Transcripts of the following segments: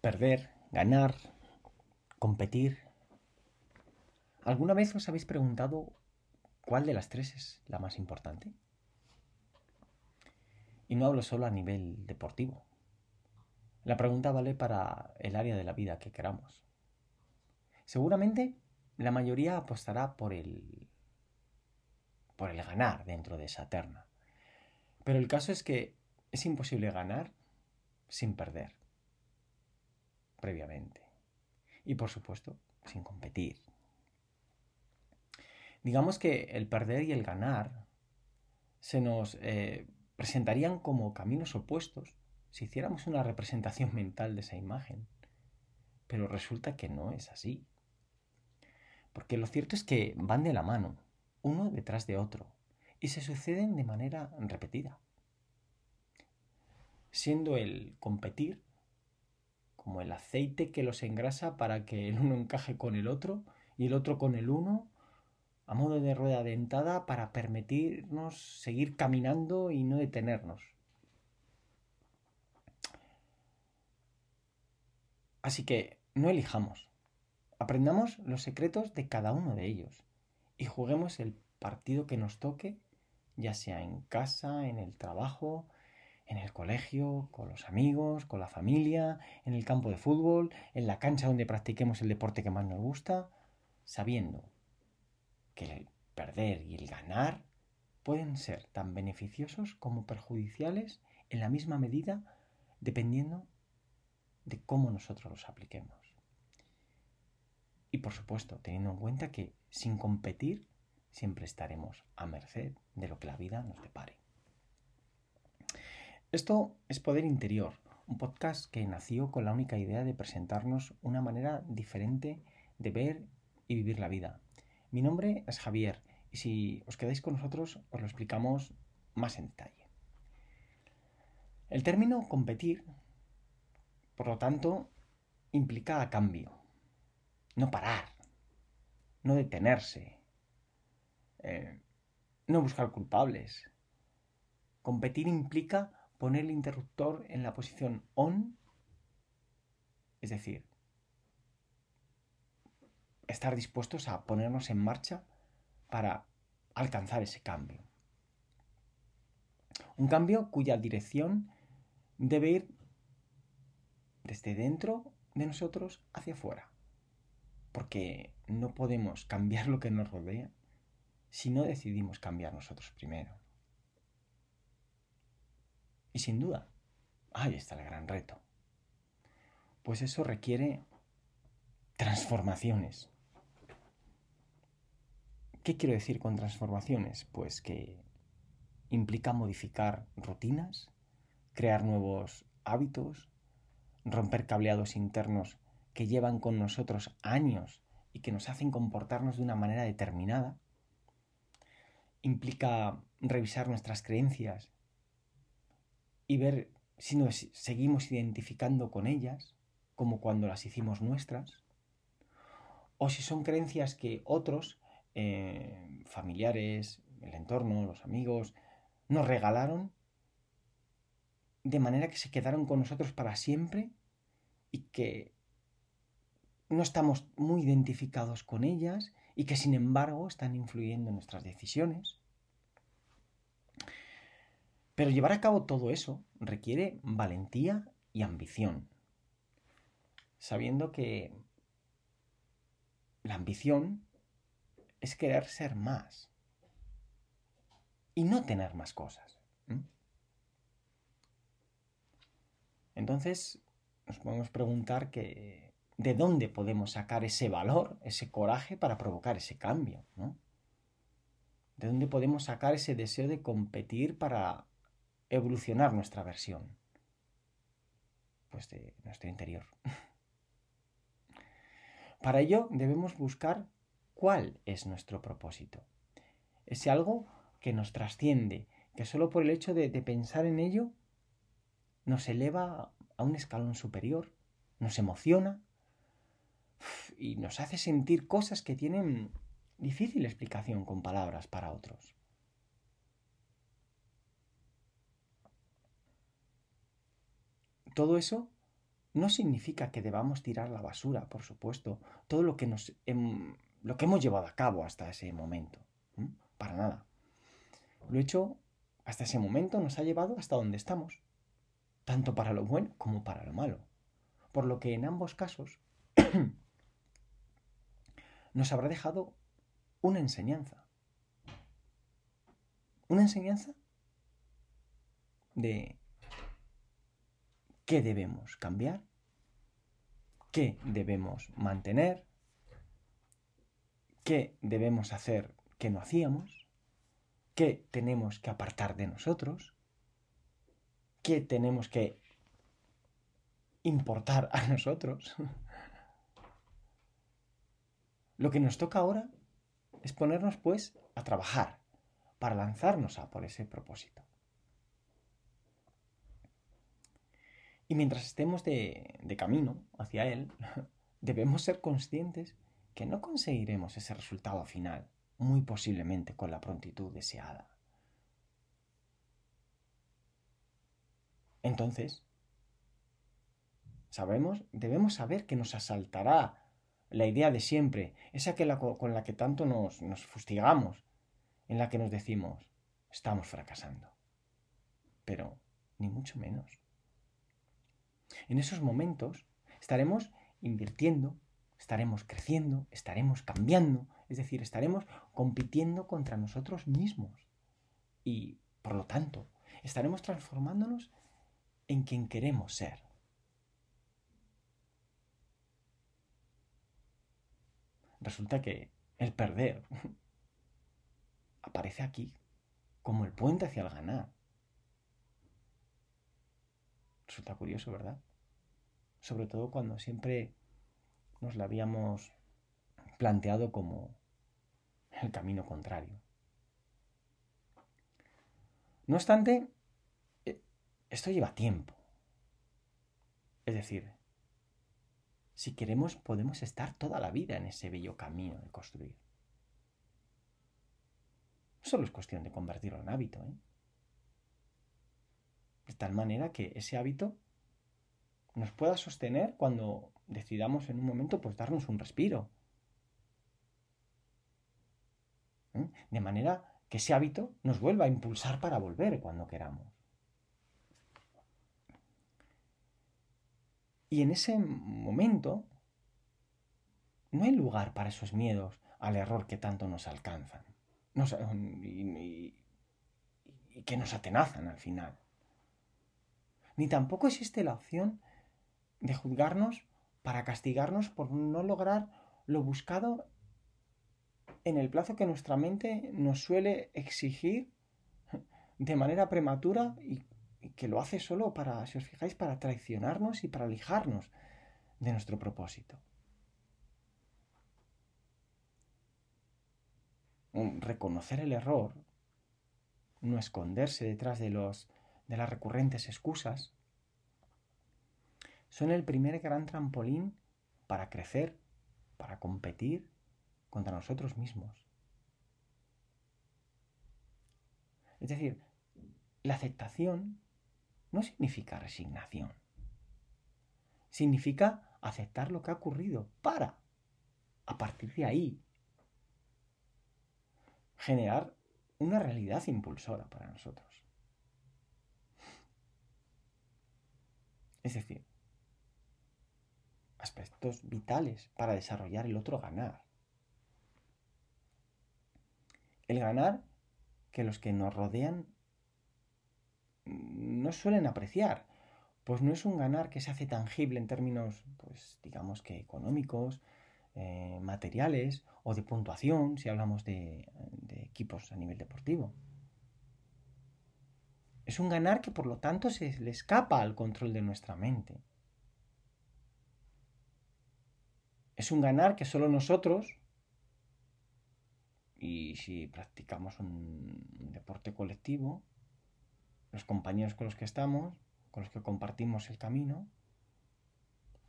perder, ganar, competir. ¿Alguna vez os habéis preguntado cuál de las tres es la más importante? Y no hablo solo a nivel deportivo. La pregunta vale para el área de la vida que queramos. Seguramente la mayoría apostará por el por el ganar dentro de esa terna. Pero el caso es que es imposible ganar sin perder previamente. Y por supuesto, sin competir. Digamos que el perder y el ganar se nos eh, presentarían como caminos opuestos si hiciéramos una representación mental de esa imagen. Pero resulta que no es así. Porque lo cierto es que van de la mano, uno detrás de otro, y se suceden de manera repetida. Siendo el competir como el aceite que los engrasa para que el uno encaje con el otro y el otro con el uno, a modo de rueda dentada para permitirnos seguir caminando y no detenernos. Así que no elijamos, aprendamos los secretos de cada uno de ellos y juguemos el partido que nos toque, ya sea en casa, en el trabajo, en el colegio, con los amigos, con la familia, en el campo de fútbol, en la cancha donde practiquemos el deporte que más nos gusta, sabiendo que el perder y el ganar pueden ser tan beneficiosos como perjudiciales en la misma medida dependiendo de cómo nosotros los apliquemos. Y por supuesto, teniendo en cuenta que sin competir siempre estaremos a merced de lo que la vida nos depare. Esto es Poder Interior, un podcast que nació con la única idea de presentarnos una manera diferente de ver y vivir la vida. Mi nombre es Javier y si os quedáis con nosotros os lo explicamos más en detalle. El término competir, por lo tanto, implica cambio, no parar, no detenerse, eh, no buscar culpables. Competir implica poner el interruptor en la posición on, es decir, estar dispuestos a ponernos en marcha para alcanzar ese cambio. Un cambio cuya dirección debe ir desde dentro de nosotros hacia afuera. Porque no podemos cambiar lo que nos rodea si no decidimos cambiar nosotros primero. Y sin duda, ahí está el gran reto. Pues eso requiere transformaciones. ¿Qué quiero decir con transformaciones? Pues que implica modificar rutinas, crear nuevos hábitos, romper cableados internos que llevan con nosotros años y que nos hacen comportarnos de una manera determinada. Implica revisar nuestras creencias y ver si nos seguimos identificando con ellas, como cuando las hicimos nuestras, o si son creencias que otros, eh, familiares, el entorno, los amigos, nos regalaron de manera que se quedaron con nosotros para siempre y que no estamos muy identificados con ellas y que sin embargo están influyendo en nuestras decisiones. Pero llevar a cabo todo eso requiere valentía y ambición, sabiendo que la ambición es querer ser más y no tener más cosas. Entonces nos podemos preguntar que, de dónde podemos sacar ese valor, ese coraje para provocar ese cambio, ¿De dónde podemos sacar ese deseo de competir para evolucionar nuestra versión pues de nuestro interior. Para ello debemos buscar cuál es nuestro propósito. Ese algo que nos trasciende, que solo por el hecho de, de pensar en ello nos eleva a un escalón superior, nos emociona y nos hace sentir cosas que tienen difícil explicación con palabras para otros. Todo eso no significa que debamos tirar la basura, por supuesto, todo lo que, nos, lo que hemos llevado a cabo hasta ese momento. Para nada. Lo hecho hasta ese momento nos ha llevado hasta donde estamos, tanto para lo bueno como para lo malo. Por lo que en ambos casos nos habrá dejado una enseñanza. Una enseñanza de qué debemos cambiar, qué debemos mantener, qué debemos hacer que no hacíamos, qué tenemos que apartar de nosotros, qué tenemos que importar a nosotros. Lo que nos toca ahora es ponernos pues a trabajar para lanzarnos a por ese propósito. Y mientras estemos de, camino hacia él, debemos ser conscientes que no conseguiremos ese resultado final, muy posiblemente con la prontitud deseada. Entonces, sabemos, debemos saber que nos asaltará la idea de siempre, esa que con la que tanto nos, nos fustigamos, en la que nos decimos, estamos fracasando. Pero, ni mucho menos. En esos momentos estaremos invirtiendo, estaremos creciendo, estaremos cambiando, es decir, estaremos compitiendo contra nosotros mismos. Y, por lo tanto, estaremos transformándonos en quien queremos ser. Resulta que el perder aparece aquí como el puente hacia el ganar. Resulta curioso, ¿verdad? Sobre todo cuando siempre nos la habíamos planteado como el camino contrario. No obstante, eh, esto lleva tiempo. Es decir, si queremos podemos estar toda la vida en ese bello camino de construir. Solo es cuestión de convertirlo en hábito. ¿eh? De tal manera que ese hábito nos pueda sostener cuando decidamos en un momento pues darnos un respiro. ¿Eh? De manera que ese hábito nos vuelva a impulsar para volver cuando queramos. Y en ese momento no hay lugar para esos miedos al error que tanto nos alcanzan y que nos atenazan al final. Ni tampoco existe la opción de juzgarnos para castigarnos por no lograr lo buscado en el plazo que nuestra mente nos suele exigir de manera prematura y, que lo hace solo para, si os fijáis, para traicionarnos y para alejarnos de nuestro propósito. reconocer el error, no esconderse detrás de, los, de las recurrentes excusas, son el primer gran trampolín para crecer, para competir contra nosotros mismos. Es decir, la aceptación no significa resignación. Significa aceptar lo que ha ocurrido para, a partir de ahí, generar una realidad impulsora para nosotros. Es decir, aspectos vitales para desarrollar el otro ganar. El ganar que los que nos rodean no suelen apreciar, pues no es un ganar que se hace tangible en términos, pues digamos que económicos, eh, materiales o de puntuación, si hablamos de, de equipos a nivel deportivo. Es un ganar que por lo tanto se le escapa al control de nuestra mente. Es un ganar que solo nosotros, y si practicamos un deporte colectivo, los compañeros con los que estamos, con los que compartimos el camino,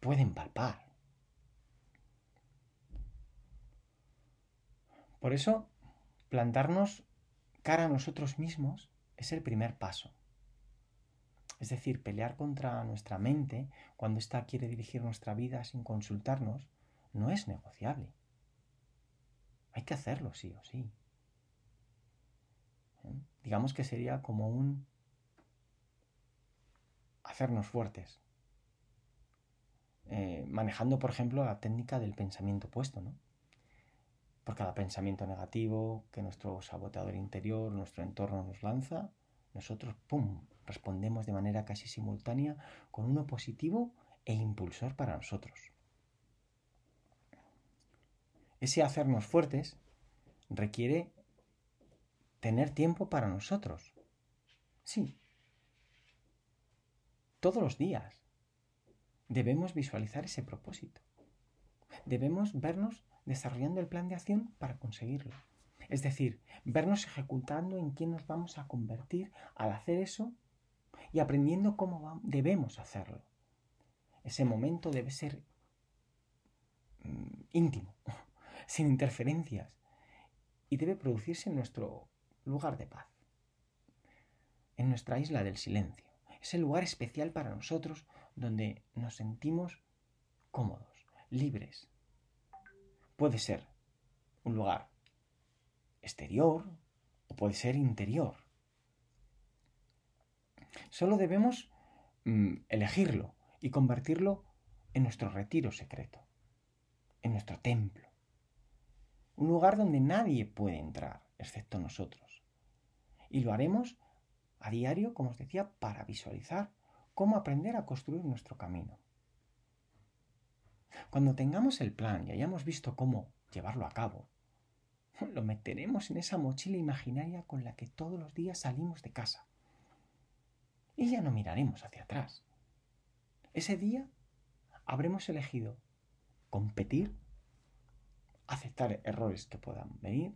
pueden palpar. Por eso, plantarnos cara a nosotros mismos es el primer paso. Es decir, pelear contra nuestra mente cuando ésta quiere dirigir nuestra vida sin consultarnos no es negociable. Hay que hacerlo sí o sí. ¿Eh? Digamos que sería como un hacernos fuertes. Eh, manejando, por ejemplo, la técnica del pensamiento opuesto, ¿no? Por cada pensamiento negativo que nuestro saboteador interior, nuestro entorno nos lanza, nosotros, ¡pum!, respondemos de manera casi simultánea con uno positivo e impulsor para nosotros. Ese hacernos fuertes requiere tener tiempo para nosotros. Sí. Todos los días debemos visualizar ese propósito. Debemos vernos desarrollando el plan de acción para conseguirlo. Es decir, vernos ejecutando en quién nos vamos a convertir al hacer eso y aprendiendo cómo debemos hacerlo. Ese momento debe ser mm, íntimo, sin interferencias, y debe producirse en nuestro lugar de paz, en nuestra isla del silencio. Es el lugar especial para nosotros donde nos sentimos cómodos, libres. Puede ser un lugar exterior o puede ser interior. Solo debemos mm, elegirlo y convertirlo en nuestro retiro secreto, en nuestro templo. Un lugar donde nadie puede entrar, excepto nosotros. Y lo haremos a diario, como os decía, para visualizar cómo aprender a construir nuestro camino. Cuando tengamos el plan y hayamos visto cómo llevarlo a cabo, lo meteremos en esa mochila imaginaria con la que todos los días salimos de casa. Y ya no miraremos hacia atrás. Ese día habremos elegido competir, aceptar errores que puedan venir,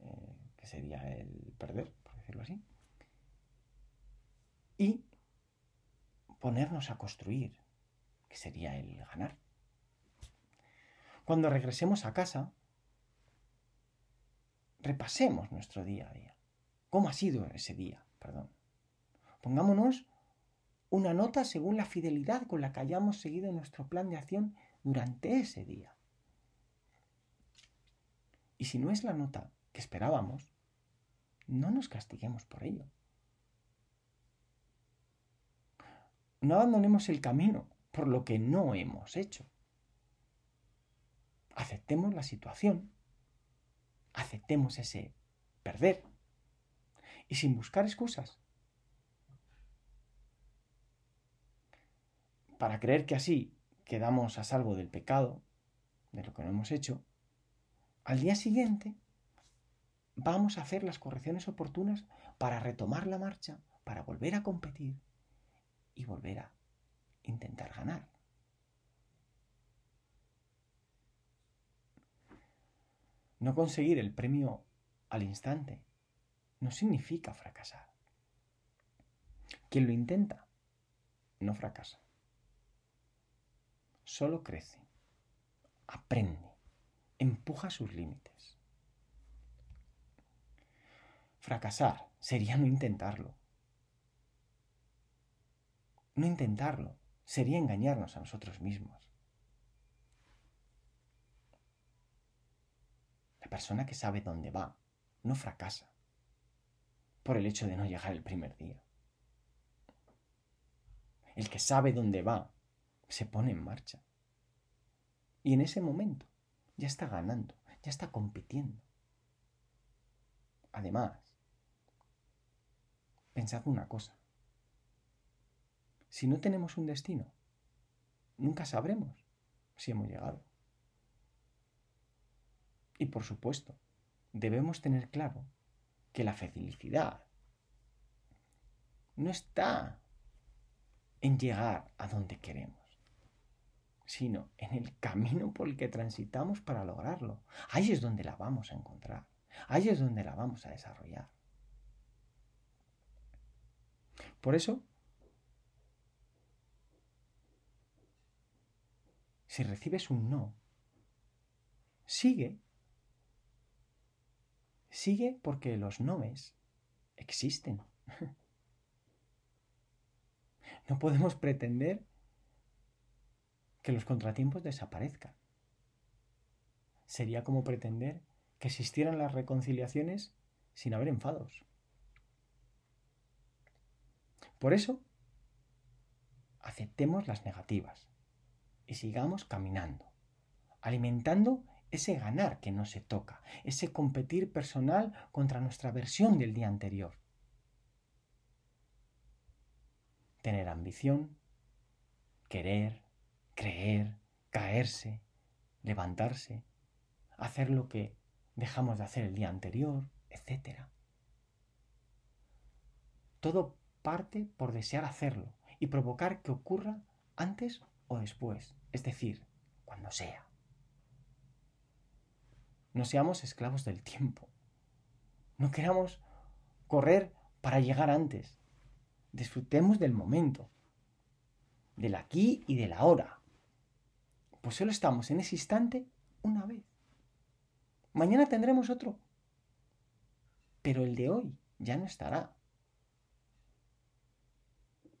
eh, que sería el perder, por decirlo así, y ponernos a construir, que sería el ganar. Cuando regresemos a casa, repasemos nuestro día a día. ¿Cómo ha sido ese día? Perdón. Pongámonos una nota según la fidelidad con la que hayamos seguido nuestro plan de acción durante ese día. Y si no es la nota que esperábamos, no nos castiguemos por ello. No abandonemos el camino por lo que no hemos hecho. Aceptemos la situación, aceptemos ese perder. Y sin buscar excusas, para creer que así quedamos a salvo del pecado, de lo que no hemos hecho, al día siguiente vamos a hacer las correcciones oportunas para retomar la marcha, para volver a competir y volver a intentar ganar. No conseguir el premio al instante no significa fracasar. Quien lo intenta no fracasa solo crece, aprende, empuja sus límites. Fracasar sería no intentarlo. No intentarlo sería engañarnos a nosotros mismos. La persona que sabe dónde va no fracasa por el hecho de no llegar el primer día. El que sabe dónde va se pone en marcha. Y en ese momento ya está ganando, ya está compitiendo. Además, pensad una cosa. Si no tenemos un destino, nunca sabremos si hemos llegado. Y por supuesto, debemos tener claro que la felicidad no está en llegar a donde queremos sino en el camino por el que transitamos para lograrlo. Ahí es donde la vamos a encontrar. Ahí es donde la vamos a desarrollar. Por eso, si recibes un no, sigue. Sigue porque los noes existen. No podemos pretender que los contratiempos desaparezcan. Sería como pretender que existieran las reconciliaciones sin haber enfados. Por eso, aceptemos las negativas y sigamos caminando, alimentando ese ganar que no se toca, ese competir personal contra nuestra versión del día anterior. Tener ambición, querer, creer, caerse, levantarse, hacer lo que dejamos de hacer el día anterior, etc. Todo parte por desear hacerlo y provocar que ocurra antes o después, es decir, cuando sea. No seamos esclavos del tiempo. No queramos correr para llegar antes. Disfrutemos del momento, del aquí y del ahora. Pues solo estamos en ese instante una vez. Mañana tendremos otro. Pero el de hoy ya no estará.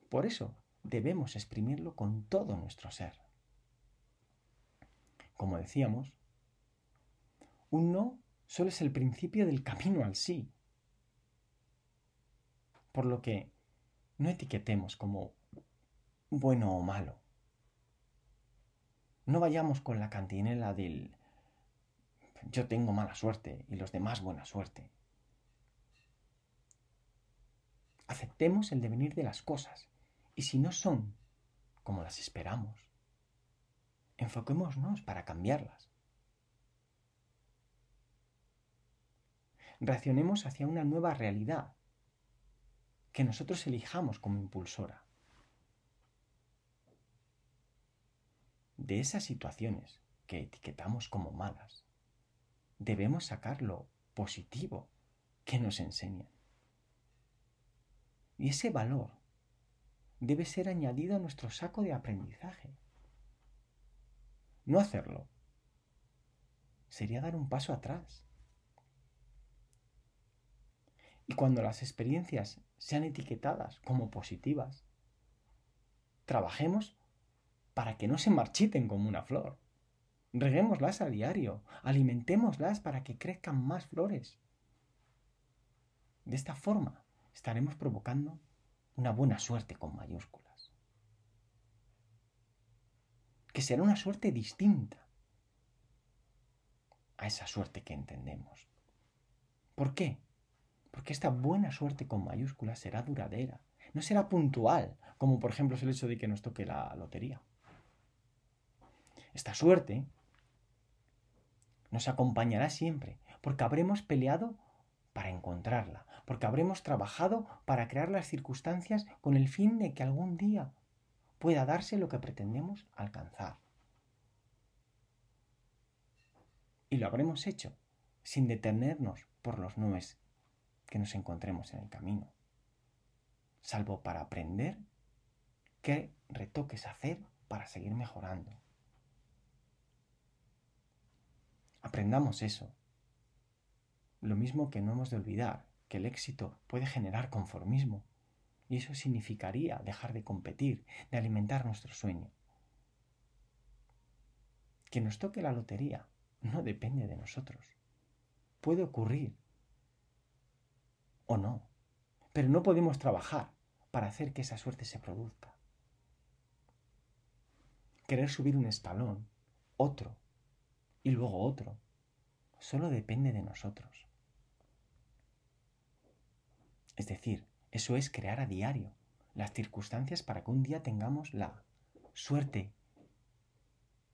Por eso debemos exprimirlo con todo nuestro ser. Como decíamos, un no solo es el principio del camino al sí. Por lo que no etiquetemos como bueno o malo. No vayamos con la cantinela del yo tengo mala suerte y los demás buena suerte. Aceptemos el devenir de las cosas y si no son como las esperamos, enfoquémonos para cambiarlas. Reaccionemos hacia una nueva realidad que nosotros elijamos como impulsora. De esas situaciones que etiquetamos como malas, debemos sacar lo positivo que nos enseñan. Y ese valor debe ser añadido a nuestro saco de aprendizaje. No hacerlo sería dar un paso atrás. Y cuando las experiencias sean etiquetadas como positivas, trabajemos para que no se marchiten como una flor. Reguémoslas a diario, alimentémoslas para que crezcan más flores. De esta forma estaremos provocando una buena suerte con mayúsculas. Que será una suerte distinta a esa suerte que entendemos. ¿Por qué? Porque esta buena suerte con mayúsculas será duradera, no será puntual, como por ejemplo es el hecho de que nos toque la lotería. Esta suerte nos acompañará siempre, porque habremos peleado para encontrarla, porque habremos trabajado para crear las circunstancias con el fin de que algún día pueda darse lo que pretendemos alcanzar. Y lo habremos hecho sin detenernos por los nues que nos encontremos en el camino, salvo para aprender qué retoques hacer para seguir mejorando. Aprendamos eso. Lo mismo que no hemos de olvidar que el éxito puede generar conformismo. Y eso significaría dejar de competir, de alimentar nuestro sueño. Que nos toque la lotería no depende de nosotros. Puede ocurrir o no, pero no podemos trabajar para hacer que esa suerte se produzca. Querer subir un escalón, otro, y luego otro. Solo depende de nosotros. Es decir, eso es crear a diario las circunstancias para que un día tengamos la suerte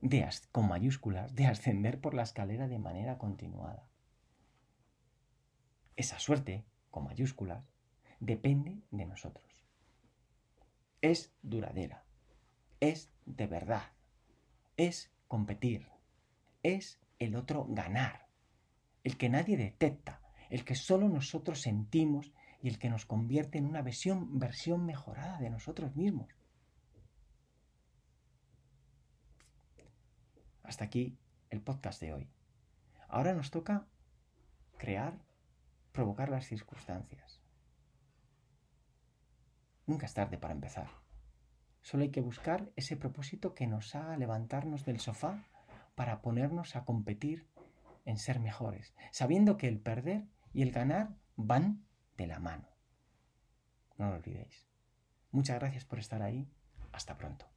de, con mayúsculas, de ascender por la escalera de manera continuada. Esa suerte, con mayúsculas, depende de nosotros. Es duradera, es de verdad, es competir, es el otro ganar, el que nadie detecta, el que solo nosotros sentimos y el que nos convierte en una versión, versión mejorada de nosotros mismos. Hasta aquí el podcast de hoy. Ahora nos toca crear, provocar las circunstancias. Nunca es tarde para empezar. Solo hay que buscar ese propósito que nos haga levantarnos del sofá para ponernos a competir en ser mejores, sabiendo que el perder y el ganar van de la mano. No lo olvidéis. Muchas gracias por estar ahí. Hasta pronto.